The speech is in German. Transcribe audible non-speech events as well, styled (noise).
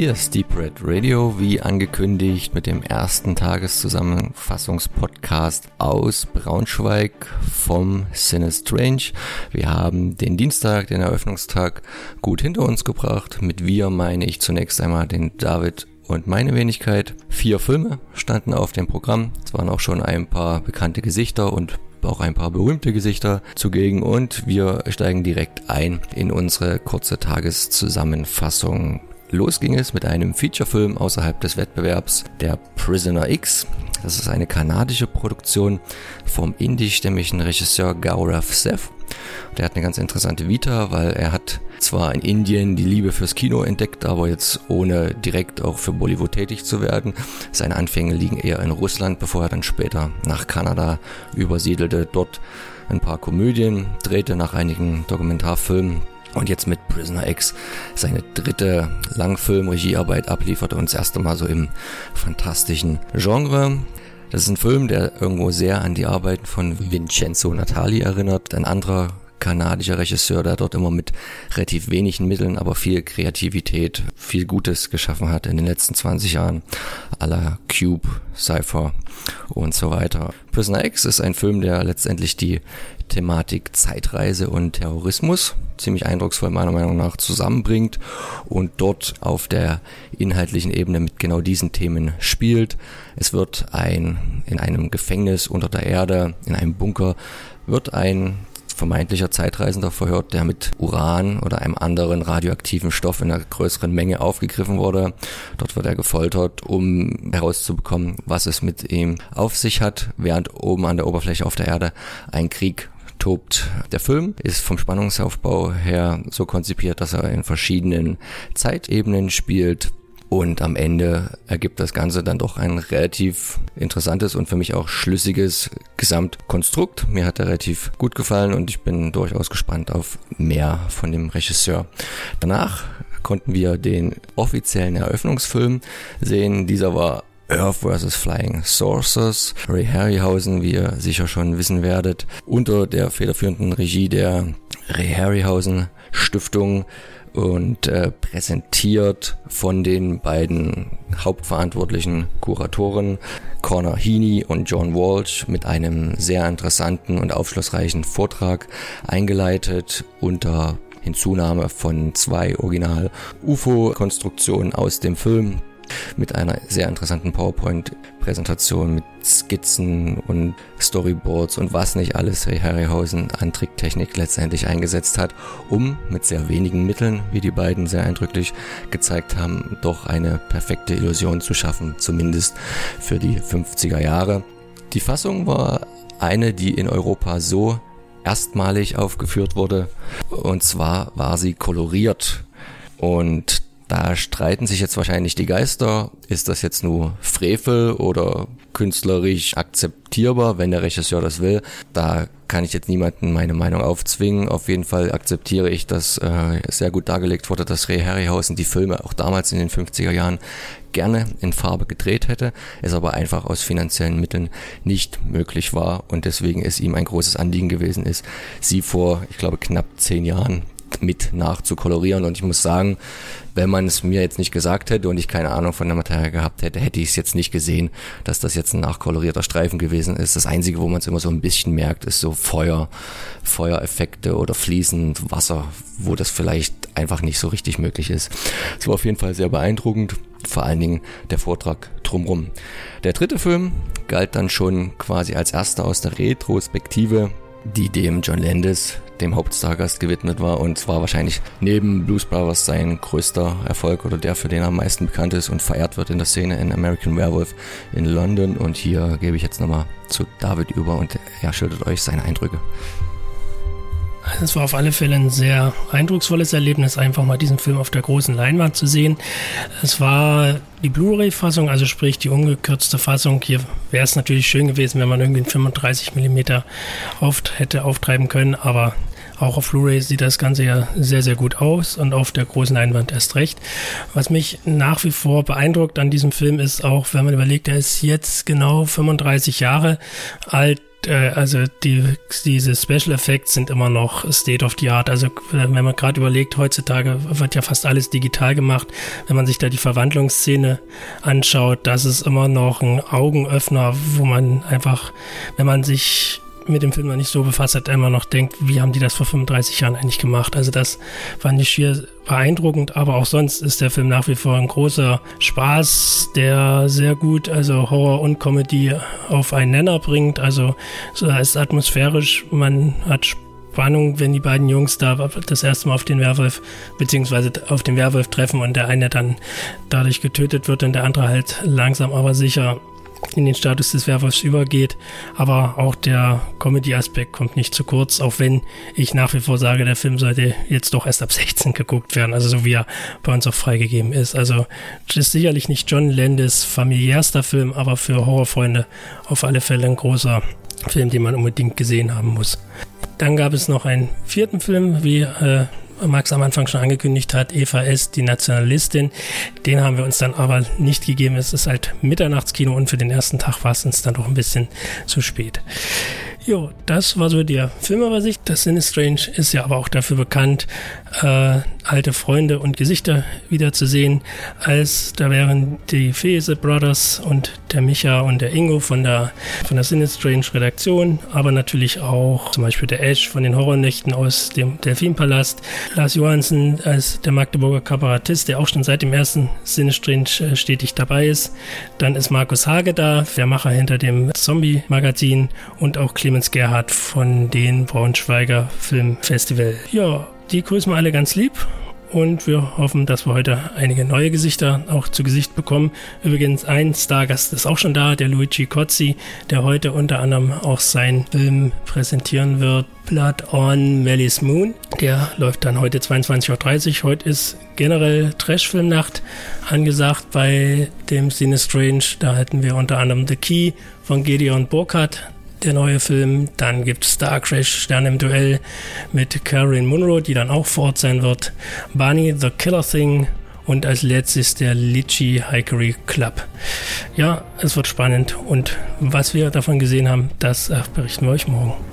Hier ist Deep Red Radio, wie angekündigt, mit dem ersten Tageszusammenfassungspodcast aus Braunschweig vom Cine Strange. Wir haben den Dienstag, den Eröffnungstag, gut hinter uns gebracht. Mit wir meine ich zunächst einmal den David und meine Wenigkeit. Vier Filme standen auf dem Programm. Es waren auch schon ein paar bekannte Gesichter und auch ein paar berühmte Gesichter zugegen und wir steigen direkt ein in unsere kurze Tageszusammenfassung. Los ging es mit einem Featurefilm außerhalb des Wettbewerbs, der Prisoner X. Das ist eine kanadische Produktion vom indischstämmigen Regisseur Gaurav Seth. Der hat eine ganz interessante Vita, weil er hat zwar in Indien die Liebe fürs Kino entdeckt, aber jetzt ohne direkt auch für Bollywood tätig zu werden. Seine Anfänge liegen eher in Russland, bevor er dann später nach Kanada übersiedelte, dort ein paar Komödien drehte nach einigen Dokumentarfilmen und jetzt mit Prisoner X seine dritte Langfilm-Regiearbeit abliefert und das erste Mal so im fantastischen Genre. Das ist ein Film, der irgendwo sehr an die Arbeiten von Vincenzo Natali erinnert. Ein anderer kanadischer Regisseur, der dort immer mit relativ wenigen Mitteln, aber viel Kreativität, viel Gutes geschaffen hat in den letzten 20 Jahren. A la Cube, Cypher und so weiter. Prisoner X ist ein Film, der letztendlich die Thematik Zeitreise und Terrorismus ziemlich eindrucksvoll meiner Meinung nach zusammenbringt und dort auf der inhaltlichen Ebene mit genau diesen Themen spielt. Es wird ein in einem Gefängnis unter der Erde, in einem Bunker, wird ein vermeintlicher Zeitreisender verhört, der mit Uran oder einem anderen radioaktiven Stoff in einer größeren Menge aufgegriffen wurde. Dort wird er gefoltert, um herauszubekommen, was es mit ihm auf sich hat, während oben an der Oberfläche auf der Erde ein Krieg tobt. Der Film ist vom Spannungsaufbau her so konzipiert, dass er in verschiedenen Zeitebenen spielt. Und am Ende ergibt das Ganze dann doch ein relativ interessantes und für mich auch schlüssiges Gesamtkonstrukt. Mir hat er relativ gut gefallen und ich bin durchaus gespannt auf mehr von dem Regisseur. Danach konnten wir den offiziellen Eröffnungsfilm sehen. Dieser war Earth vs. Flying Saucers. Ray Harryhausen, wie ihr sicher schon wissen werdet, unter der federführenden Regie der Ray Harryhausen Stiftung und äh, präsentiert von den beiden hauptverantwortlichen Kuratoren Connor Heaney und John Walsh mit einem sehr interessanten und aufschlussreichen Vortrag eingeleitet unter Hinzunahme von zwei Original UFO-Konstruktionen aus dem Film mit einer sehr interessanten PowerPoint-Präsentation mit Skizzen und Storyboards und was nicht alles Harryhausen an Tricktechnik letztendlich eingesetzt hat, um mit sehr wenigen Mitteln, wie die beiden sehr eindrücklich gezeigt haben, doch eine perfekte Illusion zu schaffen, zumindest für die 50er Jahre. Die Fassung war eine, die in Europa so erstmalig aufgeführt wurde. Und zwar war sie koloriert. Und da streiten sich jetzt wahrscheinlich die Geister. Ist das jetzt nur Frevel oder künstlerisch akzeptierbar, wenn der Regisseur das will? Da kann ich jetzt niemanden meine Meinung aufzwingen. Auf jeden Fall akzeptiere ich, dass äh, sehr gut dargelegt wurde, dass Ray Harryhausen die Filme auch damals in den 50er Jahren gerne in Farbe gedreht hätte, es aber einfach aus finanziellen Mitteln nicht möglich war und deswegen es ihm ein großes Anliegen gewesen ist, sie vor, ich glaube, knapp zehn Jahren mit nachzukolorieren. Und ich muss sagen, wenn man es mir jetzt nicht gesagt hätte und ich keine Ahnung von der Materie gehabt hätte, hätte ich es jetzt nicht gesehen, dass das jetzt ein nachkolorierter Streifen gewesen ist. Das Einzige, wo man es immer so ein bisschen merkt, ist so Feuer, Feuereffekte oder fließend Wasser, wo das vielleicht einfach nicht so richtig möglich ist. Es war auf jeden Fall sehr beeindruckend, vor allen Dingen der Vortrag drumrum. Der dritte Film galt dann schon quasi als erster aus der Retrospektive, die dem John Landis dem Hauptstargast gewidmet war und zwar wahrscheinlich neben Blues Brothers sein größter Erfolg oder der, für den er am meisten bekannt ist und verehrt wird in der Szene in American Werewolf in London. Und hier gebe ich jetzt nochmal zu David über und er schildert euch seine Eindrücke. Es war auf alle Fälle ein sehr eindrucksvolles Erlebnis, einfach mal diesen Film auf der großen Leinwand zu sehen. Es war die Blu-ray-Fassung, also sprich die ungekürzte Fassung. Hier wäre es natürlich schön gewesen, wenn man irgendwie einen 35 mm oft hätte auftreiben können, aber auch auf Blu-ray sieht das Ganze ja sehr, sehr gut aus und auf der großen Leinwand erst recht. Was mich nach wie vor beeindruckt an diesem Film ist auch, wenn man überlegt, er ist jetzt genau 35 Jahre alt, äh, also die, diese Special Effects sind immer noch State of the Art. Also wenn man gerade überlegt, heutzutage wird ja fast alles digital gemacht. Wenn man sich da die Verwandlungsszene anschaut, das ist immer noch ein Augenöffner, wo man einfach, wenn man sich mit dem Film noch nicht so befasst hat, immer noch denkt, wie haben die das vor 35 Jahren eigentlich gemacht? Also das fand ich schier beeindruckend, aber auch sonst ist der Film nach wie vor ein großer Spaß, der sehr gut also Horror und Comedy auf einen Nenner bringt. Also so ist atmosphärisch, man hat Spannung, wenn die beiden Jungs da das erste Mal auf den Werwolf beziehungsweise auf den Werwolf treffen und der eine dann dadurch getötet wird und der andere halt langsam aber sicher in den Status des Werwolfs übergeht. Aber auch der Comedy-Aspekt kommt nicht zu kurz, auch wenn ich nach wie vor sage, der Film sollte jetzt doch erst ab (laughs) 16 geguckt werden, also so wie er bei uns auch freigegeben ist. Also das ist sicherlich nicht John Landis familiärster Film, aber für Horrorfreunde auf alle Fälle ein großer Film, den man unbedingt gesehen haben muss. Dann gab es noch einen vierten Film, wie äh, Max am Anfang schon angekündigt hat, Eva S., die Nationalistin. Den haben wir uns dann aber nicht gegeben. Es ist halt Mitternachtskino und für den ersten Tag war es uns dann doch ein bisschen zu spät. Jo, das war so die Filmübersicht. Das Sin Strange ist ja aber auch dafür bekannt, äh, alte Freunde und Gesichter wiederzusehen. Als da wären die Fese Brothers und der Micha und der Ingo von der von der Sin Strange Redaktion, aber natürlich auch zum Beispiel der Ash von den Horrornächten aus dem Delfinpalast, Lars Johansen als der Magdeburger Kabarettist, der auch schon seit dem ersten Sin Strange äh, stetig dabei ist. Dann ist Markus Hage da, der Macher hinter dem Zombie-Magazin und auch Clemens Clemens Gerhardt von den Braunschweiger Filmfestival. Ja, die grüßen wir alle ganz lieb und wir hoffen, dass wir heute einige neue Gesichter auch zu Gesicht bekommen. Übrigens, ein Stargast ist auch schon da, der Luigi Cozzi, der heute unter anderem auch seinen Film präsentieren wird. Blood on Melly's Moon. Der läuft dann heute 22.30 Uhr. Heute ist generell Trashfilmnacht angesagt bei dem Cine Strange. Da hatten wir unter anderem The Key von Gedeon Burkhardt der neue Film. Dann gibt es Star Crash, Stern im Duell mit Karen Munro, die dann auch vor Ort sein wird. Barney the Killer Thing und als letztes der Litchi Hikery Club. Ja, es wird spannend und was wir davon gesehen haben, das berichten wir euch morgen.